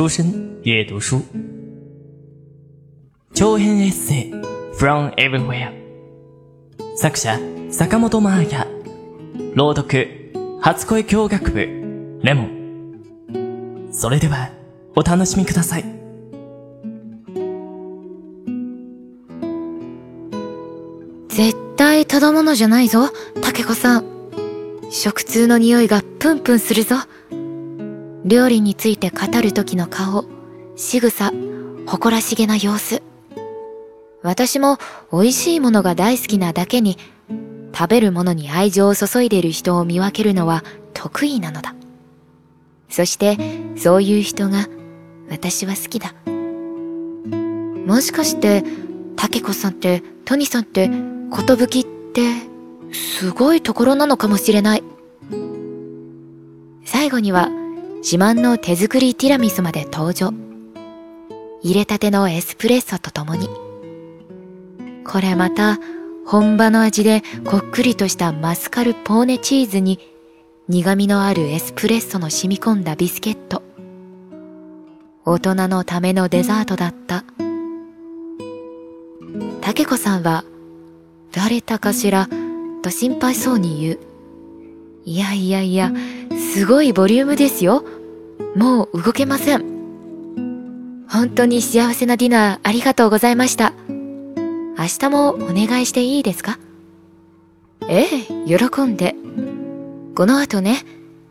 书生阅读书，長編エッセイ。From Everywhere 作者坂本真綾朗読初恋教学部。レモン。それではお楽しみください。絶対ただものじゃないぞ、竹子さん。食通の匂いがプンプンするぞ。料理について語る時の顔、仕草、誇らしげな様子。私も美味しいものが大好きなだけに、食べるものに愛情を注いでいる人を見分けるのは得意なのだ。そして、そういう人が私は好きだ。もしかして、竹子さんって、トニさんって、ことぶきって、すごいところなのかもしれない。最後には、自慢の手作りティラミスまで登場。入れたてのエスプレッソとともに。これまた、本場の味でこっくりとしたマスカルポーネチーズに、苦味のあるエスプレッソの染み込んだビスケット。大人のためのデザートだった。竹子さんは、誰たかしら、と心配そうに言う。いやいやいや、すごいボリュームですよ。もう動けません。本当に幸せなディナーありがとうございました。明日もお願いしていいですか？ええ、喜んで。この後ね、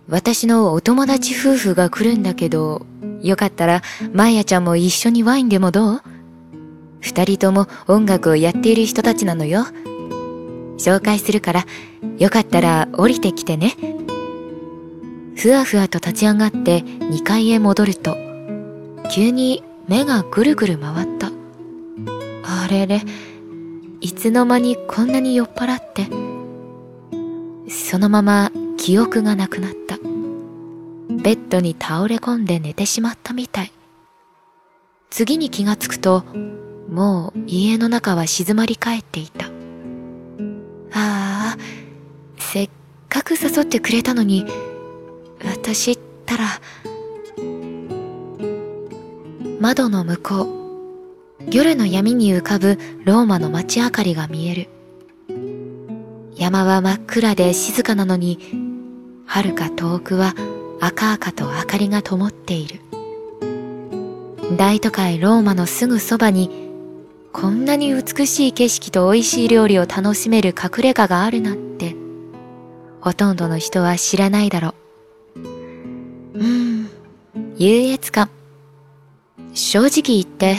私のお友達夫婦が来るんだけど、よかったら、まやちゃんも一緒にワインでもどう？二人とも音楽をやっている人たちなのよ。紹介するから、よかったら降りてきてね。ふわふわと立ち上がって2階へ戻ると、急に目がぐるぐる回った。あれれ、いつの間にこんなに酔っ払って。そのまま記憶がなくなった。ベッドに倒れ込んで寝てしまったみたい。次に気がつくと、もう家の中は静まり返っていた。ああ、せっかく誘ってくれたのに、私ったら、窓の向こう、夜の闇に浮かぶローマの街明かりが見える。山は真っ暗で静かなのに、遥か遠くは赤々と明かりが灯っている。大都会ローマのすぐそばに、こんなに美しい景色と美味しい料理を楽しめる隠れ家があるなんて、ほとんどの人は知らないだろう。優越感。正直言って、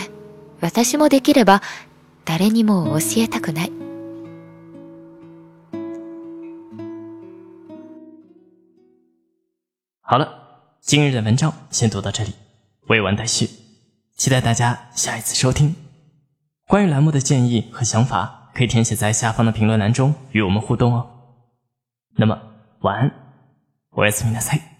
私もできれば誰にも教えたくない。好了，今日的文章先读到这里，未完待续，期待大家下一次收听。关于栏目的建议和想法，可以填写在下方的评论栏中与我们互动哦。那么晚安，おやすみなさい。